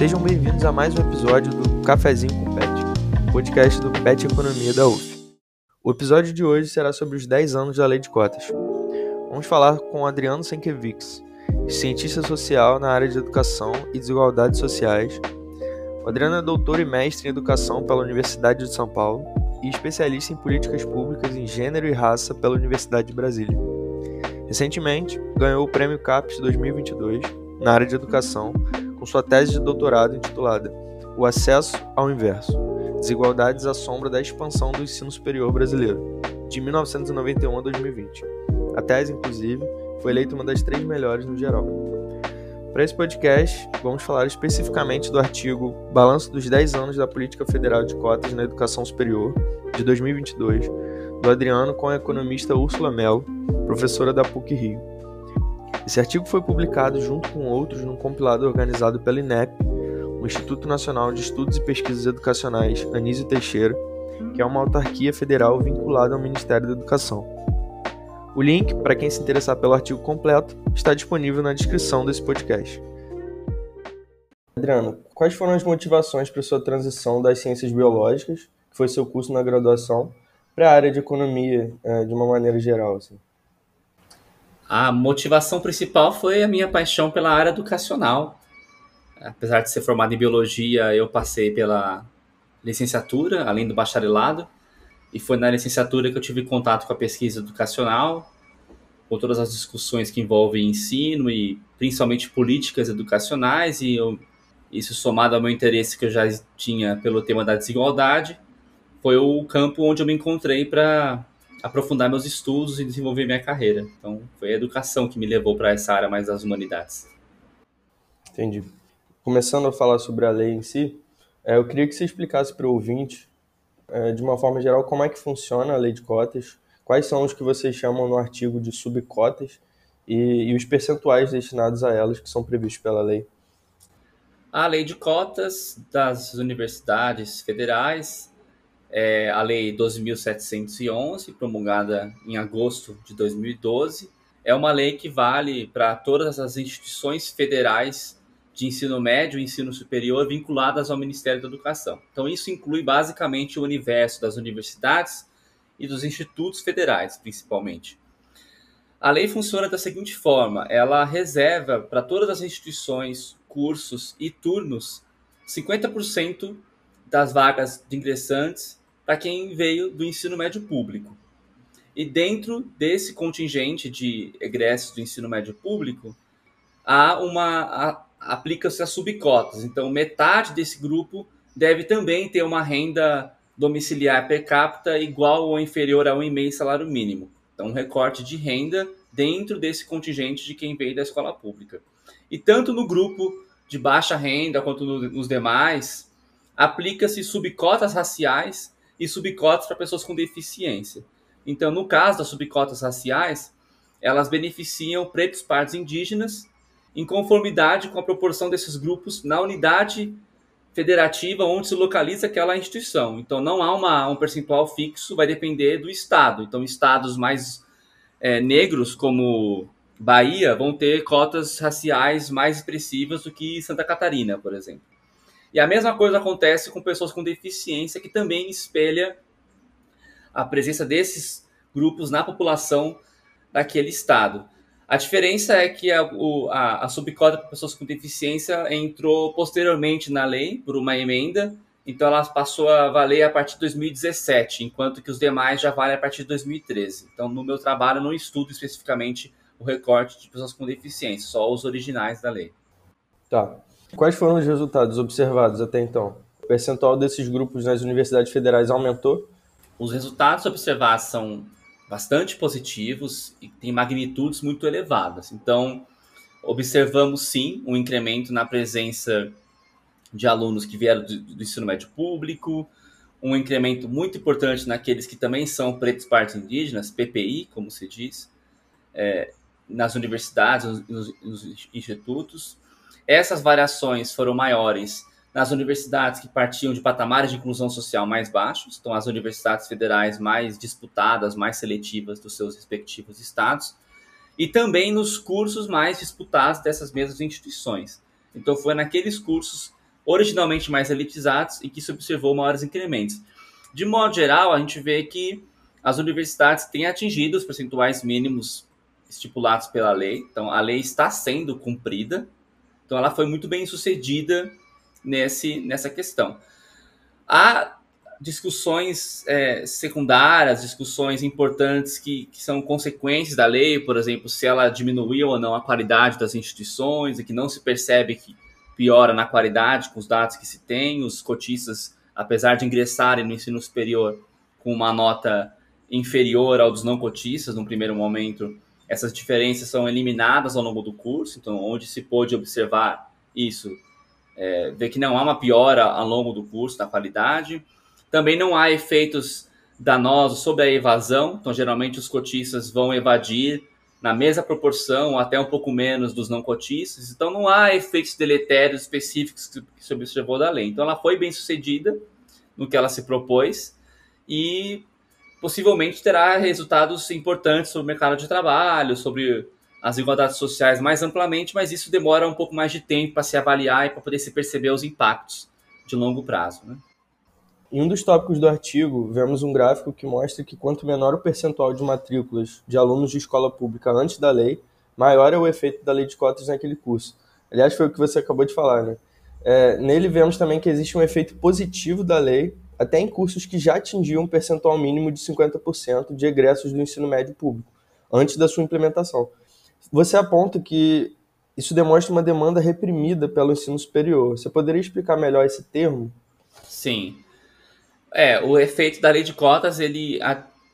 Sejam bem-vindos a mais um episódio do Cafezinho com Pet, podcast do Pet Economia da UF. O episódio de hoje será sobre os 10 anos da Lei de Cotas. Vamos falar com Adriano Senkevics, cientista social na área de educação e desigualdades sociais. O Adriano é doutor e mestre em educação pela Universidade de São Paulo e especialista em políticas públicas em gênero e raça pela Universidade de Brasília. Recentemente, ganhou o Prêmio CAPES 2022 na área de educação com sua tese de doutorado intitulada O Acesso ao Inverso: Desigualdades à Sombra da Expansão do Ensino Superior Brasileiro, de 1991 a 2020. A tese, inclusive, foi eleita uma das três melhores no geral. Para esse podcast, vamos falar especificamente do artigo Balanço dos 10 anos da Política Federal de Cotas na Educação Superior, de 2022, do Adriano com a economista Úrsula Mel, professora da PUC Rio. Esse artigo foi publicado junto com outros num compilado organizado pela INEP, o Instituto Nacional de Estudos e Pesquisas Educacionais Anísio Teixeira, que é uma autarquia federal vinculada ao Ministério da Educação. O link, para quem se interessar pelo artigo completo, está disponível na descrição desse podcast. Adriano, quais foram as motivações para sua transição das ciências biológicas, que foi seu curso na graduação, para a área de economia, eh, de uma maneira geral? Assim? A motivação principal foi a minha paixão pela área educacional. Apesar de ser formado em biologia, eu passei pela licenciatura, além do bacharelado, e foi na licenciatura que eu tive contato com a pesquisa educacional, com todas as discussões que envolvem ensino e principalmente políticas educacionais, e eu, isso somado ao meu interesse que eu já tinha pelo tema da desigualdade, foi o campo onde eu me encontrei para aprofundar meus estudos e desenvolver minha carreira. Então, foi a educação que me levou para essa área mais das humanidades. Entendi. Começando a falar sobre a lei em si, é, eu queria que você explicasse para o ouvinte, é, de uma forma geral, como é que funciona a lei de cotas, quais são os que vocês chamam no artigo de subcotas e, e os percentuais destinados a elas que são previstos pela lei. A lei de cotas das universidades federais é a Lei 12.711, promulgada em agosto de 2012. É uma lei que vale para todas as instituições federais de ensino médio e ensino superior vinculadas ao Ministério da Educação. Então, isso inclui basicamente o universo das universidades e dos institutos federais, principalmente. A lei funciona da seguinte forma: ela reserva para todas as instituições, cursos e turnos 50% das vagas de ingressantes para quem veio do ensino médio público. E dentro desse contingente de egressos do ensino médio público, há uma aplica-se as subcotas. Então, metade desse grupo deve também ter uma renda domiciliar per capita igual ou inferior a um e meio salário mínimo. Então, um recorte de renda dentro desse contingente de quem veio da escola pública. E tanto no grupo de baixa renda quanto no, nos demais, aplica-se subcotas raciais e subcotas para pessoas com deficiência. Então, no caso das subcotas raciais, elas beneficiam pretos, pardos indígenas em conformidade com a proporção desses grupos na unidade federativa onde se localiza aquela instituição. Então, não há uma, um percentual fixo, vai depender do estado. Então, estados mais é, negros, como Bahia, vão ter cotas raciais mais expressivas do que Santa Catarina, por exemplo. E a mesma coisa acontece com pessoas com deficiência, que também espelha a presença desses grupos na população daquele estado. A diferença é que a, a, a subcota para pessoas com deficiência entrou posteriormente na lei, por uma emenda, então ela passou a valer a partir de 2017, enquanto que os demais já valem a partir de 2013. Então, no meu trabalho, não estudo especificamente o recorte de pessoas com deficiência, só os originais da lei. Tá. Quais foram os resultados observados até então? O percentual desses grupos nas universidades federais aumentou? Os resultados observados são bastante positivos e têm magnitudes muito elevadas. Então, observamos sim um incremento na presença de alunos que vieram do, ensino médio público, um incremento muito importante naqueles que também são pretos partes indígenas, PPI, como se diz, é, nas universidades, nos, nos institutos, essas variações foram maiores nas universidades que partiam de patamares de inclusão social mais baixos, então as universidades federais mais disputadas, mais seletivas dos seus respectivos estados, e também nos cursos mais disputados dessas mesmas instituições. Então foi naqueles cursos originalmente mais elitizados e que se observou maiores incrementos. De modo geral, a gente vê que as universidades têm atingido os percentuais mínimos estipulados pela lei, então a lei está sendo cumprida, então ela foi muito bem sucedida nesse, nessa questão. Há discussões é, secundárias, discussões importantes que, que, são consequências da lei, por exemplo, se ela diminuiu ou não a qualidade das instituições e que não se percebe que piora na qualidade com os dados que se tem, os cotistas, apesar de ingressarem no ensino superior com uma nota inferior ao dos não cotistas no primeiro momento, essas diferenças são eliminadas ao longo do curso, então onde se pôde observar isso, é, ver que não há uma piora ao longo do curso da qualidade, também não há efeitos danosos sobre a evasão, então geralmente os cotistas vão evadir na mesma proporção, ou até um pouco menos dos não cotistas, então não há efeitos deletérios específicos que se observou da lei. Então ela foi bem sucedida no que ela se propôs e possivelmente terá resultados importantes sobre o mercado de trabalho, sobre as igualdades sociais mais amplamente, mas isso demora um pouco mais de tempo para se avaliar e para poder se perceber os impactos de longo prazo. Né? Em um dos tópicos do artigo, vemos um gráfico que mostra que quanto menor o percentual de matrículas de alunos de escola pública antes da lei, maior é o efeito da lei de cotas naquele curso. Aliás, foi o que você acabou de falar, né? É, nele vemos também que existe um efeito positivo da lei, até em cursos que já atingiam um percentual mínimo de 50% de egressos do ensino médio público, antes da sua implementação. Você aponta que isso demonstra uma demanda reprimida pelo ensino superior. Você poderia explicar melhor esse termo? Sim. É, o efeito da lei de cotas, ele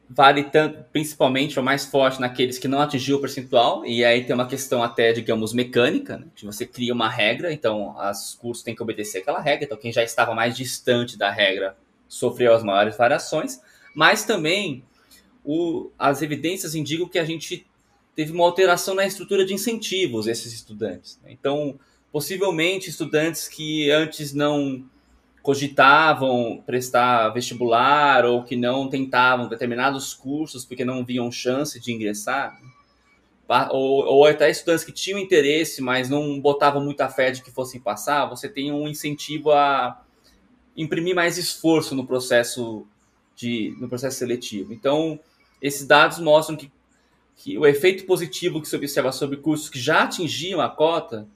vale tanto, principalmente, ou mais forte naqueles que não atingiu o percentual, e aí tem uma questão até, digamos, mecânica, né? que você cria uma regra, então os cursos têm que obedecer aquela regra, então quem já estava mais distante da regra sofreu as maiores variações, mas também o, as evidências indicam que a gente teve uma alteração na estrutura de incentivos esses estudantes. Né? Então, possivelmente, estudantes que antes não cogitavam prestar vestibular ou que não tentavam determinados cursos porque não viam chance de ingressar, ou, ou até estudantes que tinham interesse, mas não botavam muita fé de que fossem passar, você tem um incentivo a imprimir mais esforço no processo de no processo seletivo. Então, esses dados mostram que, que o efeito positivo que se observa sobre cursos que já atingiam a cota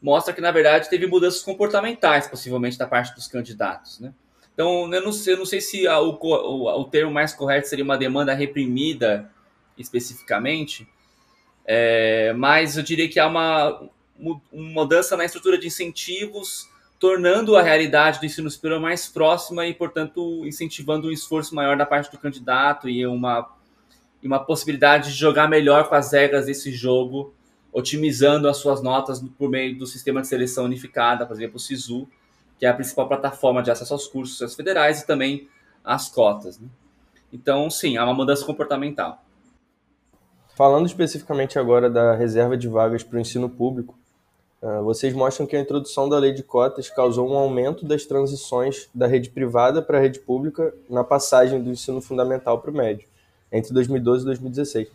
mostra que, na verdade, teve mudanças comportamentais, possivelmente, da parte dos candidatos. Né? Então, eu não sei, eu não sei se a, o, o, termo mais correto seria uma demanda reprimida, especificamente, é, mas eu diria que há uma, uma mudança na estrutura de incentivos, tornando a realidade do ensino superior mais próxima e, portanto, incentivando um esforço maior da parte do candidato e uma, e uma possibilidade de jogar melhor com as regras desse jogo otimizando as suas notas por meio do sistema de seleção unificada, por exemplo, o SISU, que é a principal plataforma de acesso aos cursos federais e também às cotas. Né? Então, sim, há uma mudança comportamental. Falando especificamente agora da reserva de vagas para o ensino público, vocês mostram que a introdução da lei de cotas causou um aumento das transições da rede privada para a rede pública na passagem do ensino fundamental para o médio, entre 2012 e 2016.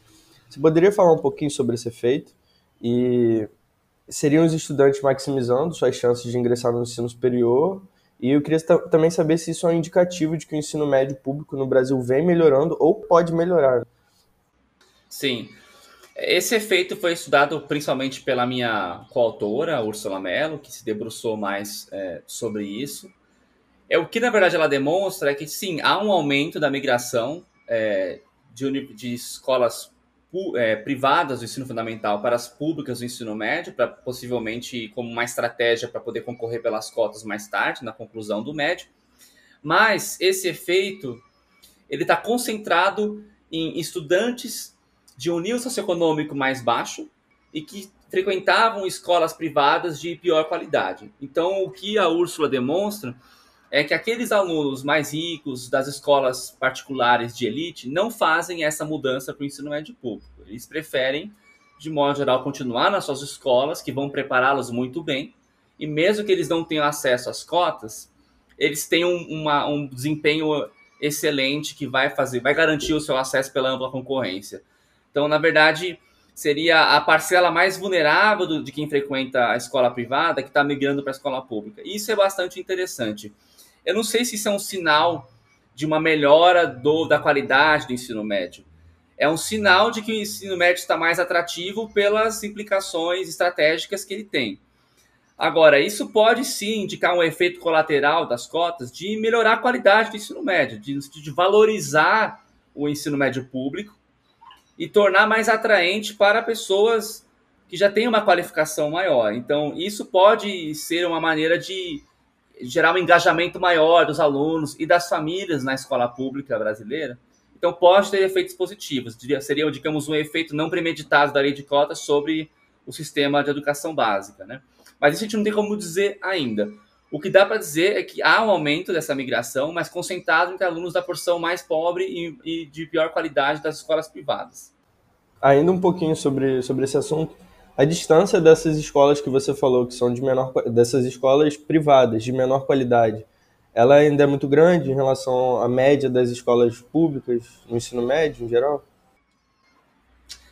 Você poderia falar um pouquinho sobre esse efeito e seriam os estudantes maximizando suas chances de ingressar no ensino superior. E eu queria também saber se isso é um indicativo de que o ensino médio público no Brasil vem melhorando ou pode melhorar. Sim. Esse efeito foi estudado principalmente pela minha coautora, Ursula Mello, que se debruçou mais é, sobre isso. É, o que, na verdade, ela demonstra é que, sim, há um aumento da migração é, de, de escolas é, privadas do ensino fundamental para as públicas do ensino médio, para possivelmente como uma estratégia para poder concorrer pelas cotas mais tarde, na conclusão do médio. Mas esse efeito ele está concentrado em estudantes de um nível socioeconômico mais baixo e que frequentavam escolas privadas de pior qualidade. Então, o que a Úrsula demonstra é que aqueles alunos mais ricos das escolas particulares de elite não fazem essa mudança para o ensino médio público. Eles preferem, de modo geral, continuar nas suas escolas, que vão prepará-los muito bem, e mesmo que eles não tenham acesso às cotas, eles têm um, uma, um desempenho excelente que vai fazer, vai garantir o seu acesso pela ampla concorrência. Então, na verdade, seria a parcela mais vulnerável do, de quem frequenta a escola privada que está migrando para a escola pública. Isso é bastante interessante. Eu não sei se isso é um sinal de uma melhora do, da qualidade do ensino médio. É um sinal de que o ensino médio está mais atrativo pelas implicações estratégicas que ele tem. Agora, isso pode sim indicar um efeito colateral das cotas de melhorar a qualidade do ensino médio, de, de valorizar o ensino médio público e tornar mais atraente para pessoas que já têm uma qualificação maior. Então, isso pode ser uma maneira de gerar um engajamento maior dos alunos e das famílias na escola pública brasileira. Então, pode ter efeitos positivos. Seria, digamos, um efeito não premeditado da lei de cotas sobre o sistema de educação básica. Né? Mas isso a gente não tem como dizer ainda. O que dá para dizer é que há um aumento dessa migração, mas concentrado entre alunos da porção mais pobre e, e, de pior qualidade das escolas privadas. Ainda um pouquinho sobre, sobre esse assunto. A distância dessas escolas que você falou, que são de menor dessas escolas privadas de menor qualidade, ela ainda é muito grande em relação à média das escolas públicas no ensino médio em geral?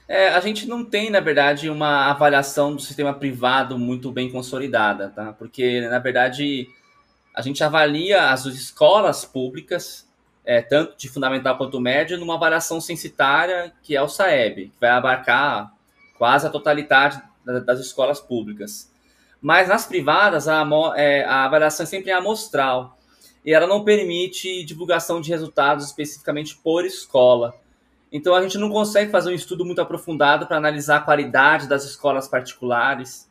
É, a gente não tem, na verdade, uma avaliação do sistema privado muito bem consolidada, tá? Porque, na verdade, a gente avalia as escolas públicas, é, tanto de fundamental quanto médio, numa avaliação censitária, que é o SAEB, que vai abarcar quase a totalidade das escolas públicas. Mas nas privadas, a, é, a avaliação é sempre amostral, e ela não permite divulgação de resultados especificamente por escola. Então a gente não consegue fazer um estudo muito aprofundado para analisar a qualidade das escolas particulares.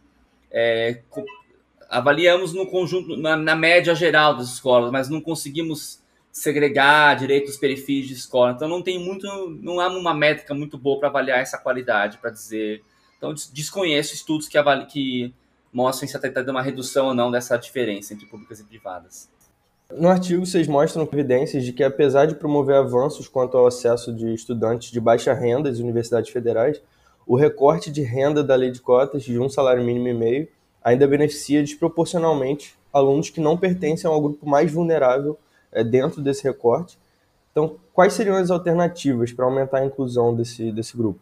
É, avaliamos no conjunto, na, na, média geral das escolas, mas não conseguimos segregar direito os perfis de escola. Então não tem muito, não há uma métrica muito boa para avaliar essa qualidade, para dizer. Então desconheço estudos que, avali, que mostrem se está tendo uma redução ou não dessa diferença entre públicas e privadas. No artigo, vocês mostram evidências de que, apesar de promover avanços quanto ao acesso de estudantes de baixa renda às universidades federais, o recorte de renda da lei de cotas de um salário mínimo e meio ainda beneficia desproporcionalmente alunos que não pertencem ao grupo mais vulnerável é, dentro desse recorte. Então, quais seriam as alternativas para aumentar a inclusão desse, desse grupo?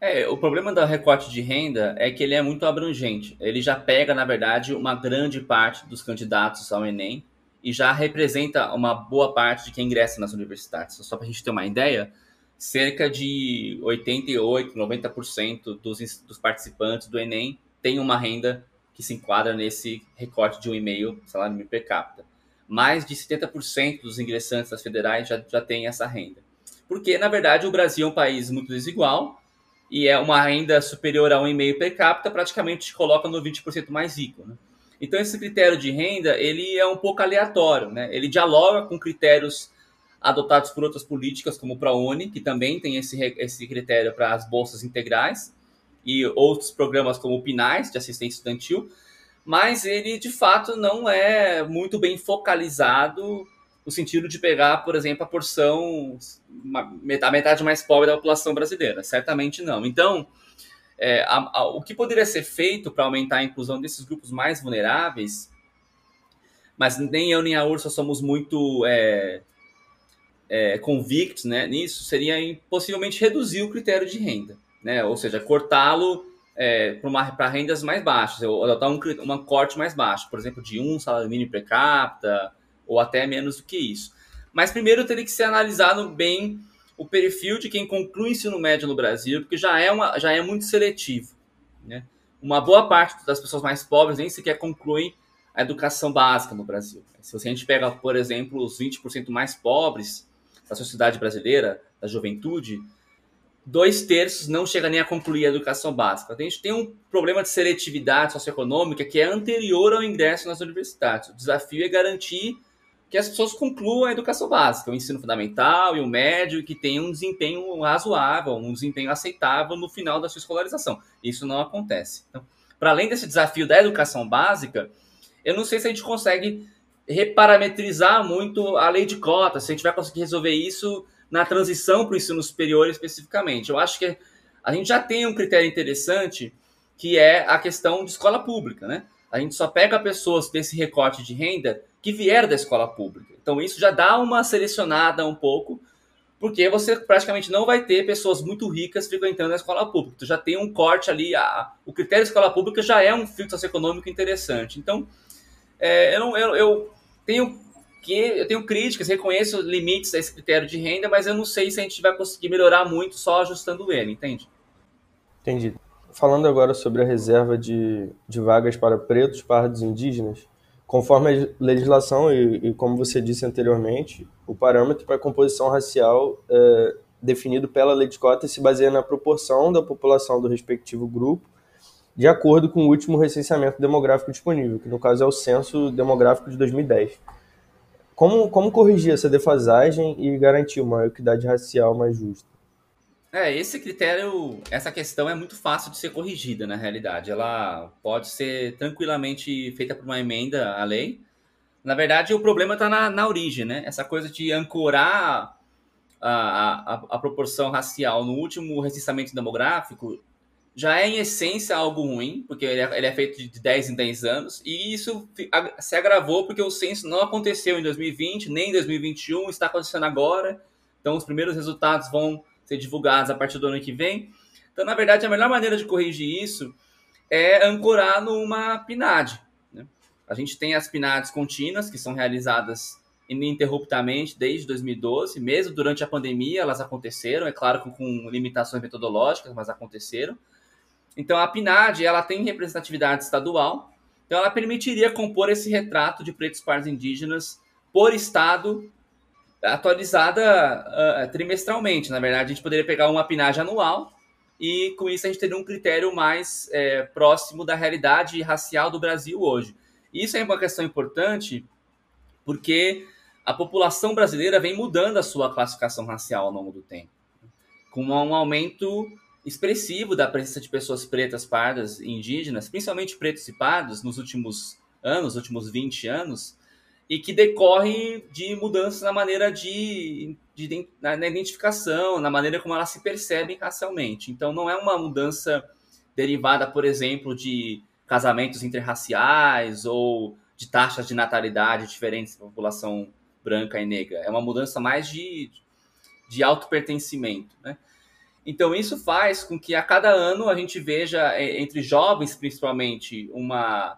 É, o problema do recorte de renda é que ele é muito abrangente. Ele já pega, na verdade, uma grande parte dos candidatos ao Enem e já representa uma boa parte de quem ingressa nas universidades. Só para a gente ter uma ideia, cerca de 88, 90% dos, dos participantes do Enem tem uma renda que se enquadra nesse recorte de 1,5 salário mínimo per capita. Mais de 70% dos ingressantes das federais já, já tem essa renda. Porque, na verdade, o Brasil é um país muito desigual, e é uma renda superior a 1,5 per capita, praticamente te coloca no 20% mais rico. Né? Então esse critério de renda ele é um pouco aleatório, né? Ele dialoga com critérios adotados por outras políticas, como o ProUni, que também tem esse, esse critério para as bolsas integrais, e outros programas como o PINAIS, de assistência estudantil, mas ele de fato não é muito bem focalizado no sentido de pegar, por exemplo, a porção, a metade mais pobre da população brasileira. Certamente não. Então, é, a, a, o que poderia ser feito para aumentar a inclusão desses grupos mais vulneráveis, mas nem eu nem a Ursa somos muito é, é, convictos né, nisso, seria possivelmente reduzir o critério de renda, né? ou seja, cortá-lo é, para rendas mais baixas, ou adotar um, um corte mais baixo, por exemplo, de um salário mínimo per capita, ou até menos do que isso. Mas primeiro teria que ser analisado bem o perfil de quem conclui ensino médio no Brasil, porque já é, uma, já é muito seletivo. Né? Uma boa parte das pessoas mais pobres nem sequer concluem a educação básica no Brasil. Se a gente pega, por exemplo, os 20% mais pobres da sociedade brasileira, da juventude, dois terços não chega nem a concluir a educação básica. A gente tem um problema de seletividade socioeconômica que é anterior ao ingresso nas universidades. O desafio é garantir que as pessoas concluam a educação básica, o ensino fundamental e o médio, e que tenham um desempenho razoável, um desempenho aceitável no final da sua escolarização. Isso não acontece. Então, para além desse desafio da educação básica, eu não sei se a gente consegue reparametrizar muito a lei de cotas, se a gente vai conseguir resolver isso na transição para o ensino superior especificamente. Eu acho que a gente já tem um critério interessante que é a questão de escola pública, né? A gente só pega pessoas desse recorte de renda que vieram da escola pública. Então isso já dá uma selecionada um pouco, porque você praticamente não vai ter pessoas muito ricas frequentando a escola pública. Tu já tem um corte ali, a, o critério de escola pública já é um filtro socioeconômico interessante. Então, é, eu, não, eu, eu, tenho que eu tenho críticas, reconheço limites a esse critério de renda, mas eu não sei se a gente vai conseguir melhorar muito só ajustando ele, entende? Entendi. Falando agora sobre a reserva de, de vagas para pretos, pardos e indígenas, Conforme a legislação e, e, como você disse anteriormente, o parâmetro para a composição racial é, definido pela lei de cotas se baseia na proporção da população do respectivo grupo, de acordo com o último recenseamento demográfico disponível, que no caso é o Censo Demográfico de 2010. Como, como corrigir essa defasagem e garantir uma equidade racial mais justa? É, esse critério, essa questão é muito fácil de ser corrigida na realidade. Ela pode ser tranquilamente feita por uma emenda à lei. Na verdade, o problema está na, na origem, né? Essa coisa de ancorar a, a, a, proporção racial no último recenseamento demográfico já é, em essência, algo ruim, porque ele é, ele é feito de 10 em 10 anos, e isso se agravou porque o censo não aconteceu em 2020, nem em 2021, está acontecendo agora. Então, os primeiros resultados vão ser divulgados a partir do ano que vem. Então, na verdade, a melhor maneira de corrigir isso é ancorar numa PNAD. Né? A gente tem as PNADs contínuas, que são realizadas ininterruptamente desde 2012, mesmo durante a pandemia elas aconteceram, é claro com, com limitações metodológicas, mas aconteceram. Então a PNAD ela tem representatividade estadual, então ela permitiria compor esse retrato de pretos pardos indígenas por estado atualizada uh, trimestralmente. Na verdade, a gente poderia pegar uma pinagem anual e com isso a gente teria um critério mais é, próximo da realidade racial do Brasil hoje. Isso é uma questão importante porque a população brasileira vem mudando a sua classificação racial ao longo do tempo, com um aumento expressivo da presença de pessoas pretas, pardas e indígenas, principalmente pretos e pardos, nos últimos anos, últimos 20 anos, e que decorre de mudanças na maneira de, de, na identificação, na maneira como elas se percebem racialmente. Então, não é uma mudança derivada, por exemplo, de casamentos interraciais ou de taxas de natalidade diferentes da população branca e negra. É uma mudança mais de, de auto-pertencimento. Né? Então, isso faz com que a cada ano a gente veja, é, entre jovens principalmente, uma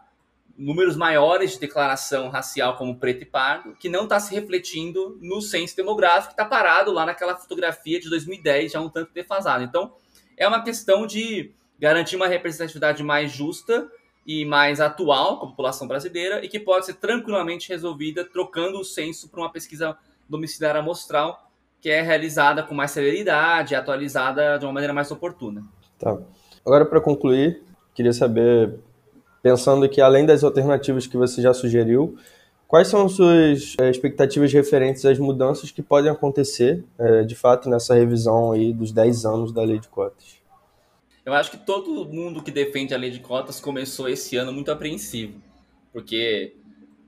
números maiores de declaração racial como preto e pardo, que não está se refletindo no censo demográfico, que está parado lá naquela fotografia de 2010, já um tanto defasado. Então, é uma questão de garantir uma representatividade mais justa e mais atual com a população brasileira e que pode ser tranquilamente resolvida trocando o censo para uma pesquisa domiciliar amostral que é realizada com mais celeridade, atualizada de uma maneira mais oportuna. Tá. Agora, para concluir, queria saber pensando que além das alternativas que você já sugeriu, quais são as suas é, expectativas referentes às mudanças que podem acontecer, é, de fato, nessa revisão aí dos 10 anos da lei de cotas? Eu acho que todo mundo que defende a lei de cotas começou esse ano muito apreensivo, porque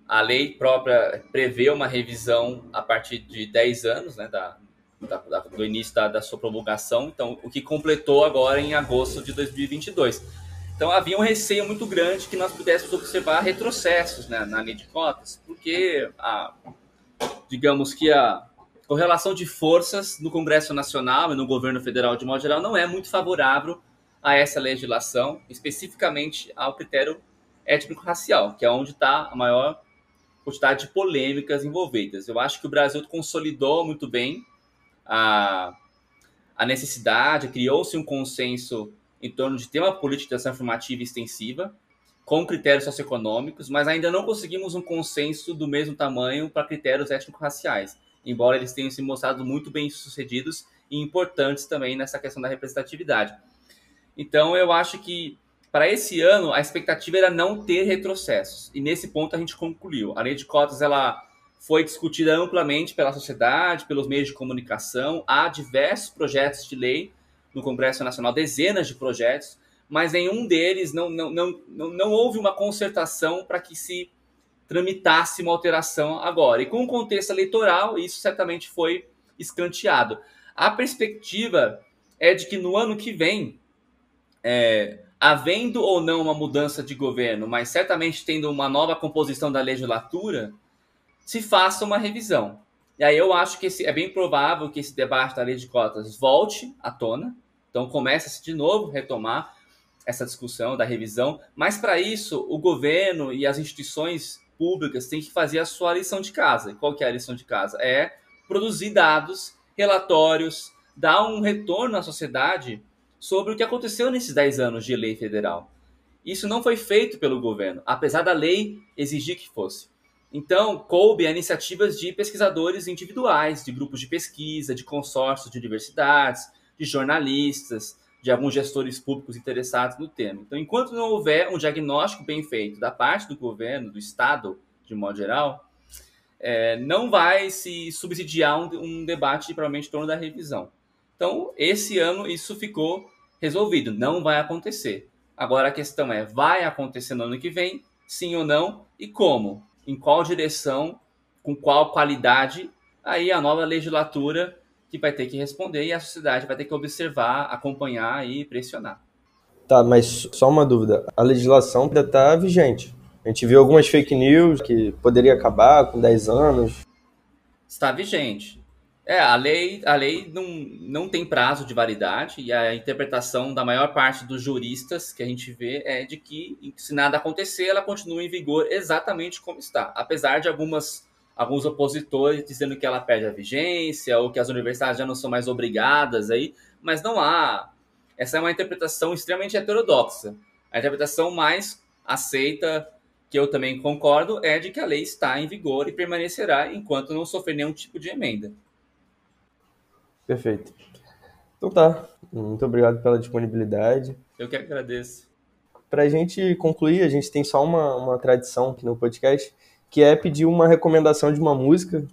a lei própria prevê uma revisão a partir de 10 anos, né, da, da, do início da, da sua promulgação, então o que completou agora em agosto de 2022. Então havia um receio muito grande que nós pudéssemos observar retrocessos né, na lei de cotas, porque a, digamos que a correlação de forças no Congresso Nacional e no governo federal de modo geral não é muito favorável a essa legislação, especificamente ao critério étnico-racial, que é onde está a maior quantidade de polêmicas envolvidas. Eu acho que o Brasil consolidou muito bem a, a necessidade, criou-se um consenso em torno de ter uma política de ação afirmativa extensiva, com critérios socioeconômicos, mas ainda não conseguimos um consenso do mesmo tamanho para critérios étnico-raciais, embora eles tenham se mostrado muito bem sucedidos e importantes também nessa questão da representatividade. Então, eu acho que para esse ano a expectativa era não ter retrocessos, e nesse ponto a gente concluiu. A lei de cotas ela foi discutida amplamente pela sociedade, pelos meios de comunicação, há diversos projetos de lei no Congresso Nacional dezenas de projetos, mas nenhum deles não, não, não, não, não houve uma concertação para que se tramitasse uma alteração agora. E com o contexto eleitoral, isso certamente foi escanteado. A perspectiva é de que no ano que vem, é, havendo ou não uma mudança de governo, mas certamente tendo uma nova composição da legislatura, se faça uma revisão. E aí eu acho que esse, é bem provável que esse debate da lei de cotas volte à tona. Então começa-se de novo retomar essa discussão da revisão. Mas para isso, o governo e as instituições públicas têm que fazer a sua lição de casa. E qual que é a lição de casa? É produzir dados, relatórios, dar um retorno à sociedade sobre o que aconteceu nesses 10 anos de lei federal. Isso não foi feito pelo governo, apesar da lei exigir que fosse. Então, coube a iniciativas de pesquisadores individuais, de grupos de pesquisa, de consórcios de universidades, de jornalistas, de alguns gestores públicos interessados no tema. Então, enquanto não houver um diagnóstico bem feito da parte do governo, do Estado, de modo geral, é, não vai se subsidiar um, um debate, provavelmente, em torno da revisão. Então, esse ano isso ficou resolvido, não vai acontecer. Agora a questão é, vai acontecer no ano que vem? Sim ou não? E como? Em qual direção, com qual qualidade, aí a nova legislatura que vai ter que responder e a sociedade vai ter que observar, acompanhar e pressionar. Tá, mas só uma dúvida. A legislação ainda está vigente. A gente viu algumas fake news que poderia acabar com 10 anos. Está vigente. É, a lei, a lei não, não tem prazo de validade e a interpretação da maior parte dos juristas que a gente vê é de que, se nada acontecer, ela continua em vigor exatamente como está. Apesar de algumas, alguns opositores dizendo que ela perde a vigência ou que as universidades já não são mais obrigadas aí, mas não há. Essa é uma interpretação extremamente heterodoxa. A interpretação mais aceita, que eu também concordo, é de que a lei está em vigor e permanecerá enquanto não sofrer nenhum tipo de emenda. Perfeito. Então tá. Muito obrigado pela disponibilidade. Eu que agradeço. Para a gente concluir, a gente tem só uma, uma tradição aqui no podcast, que é pedir uma recomendação de uma música.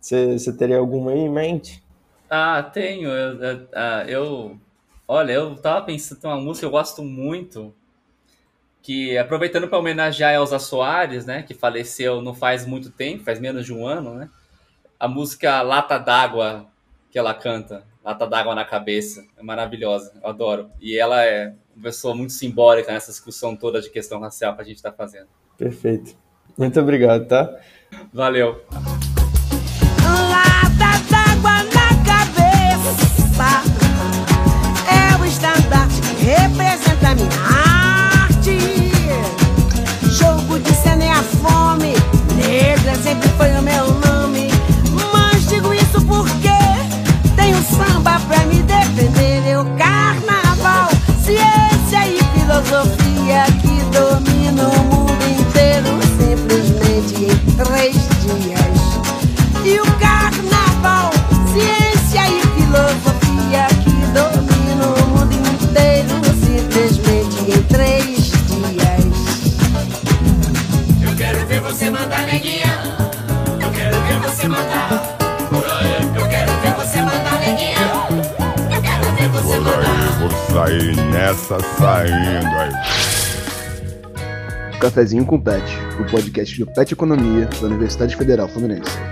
Você teria alguma aí em mente? Ah, tenho. Eu, eu, ah, eu, olha, eu tava pensando em uma música que eu gosto muito, que aproveitando para homenagear a Elza Soares, né, que faleceu não faz muito tempo, faz menos de um ano, né? A música Lata d'Água que ela canta, Lata d'água na cabeça, é maravilhosa, eu adoro. E ela é uma pessoa muito simbólica nessa discussão toda de questão racial que a gente está fazendo. Perfeito. Muito obrigado, tá? Valeu. Cafezinho com Pet, o podcast do Pet Economia da Universidade Federal Fluminense.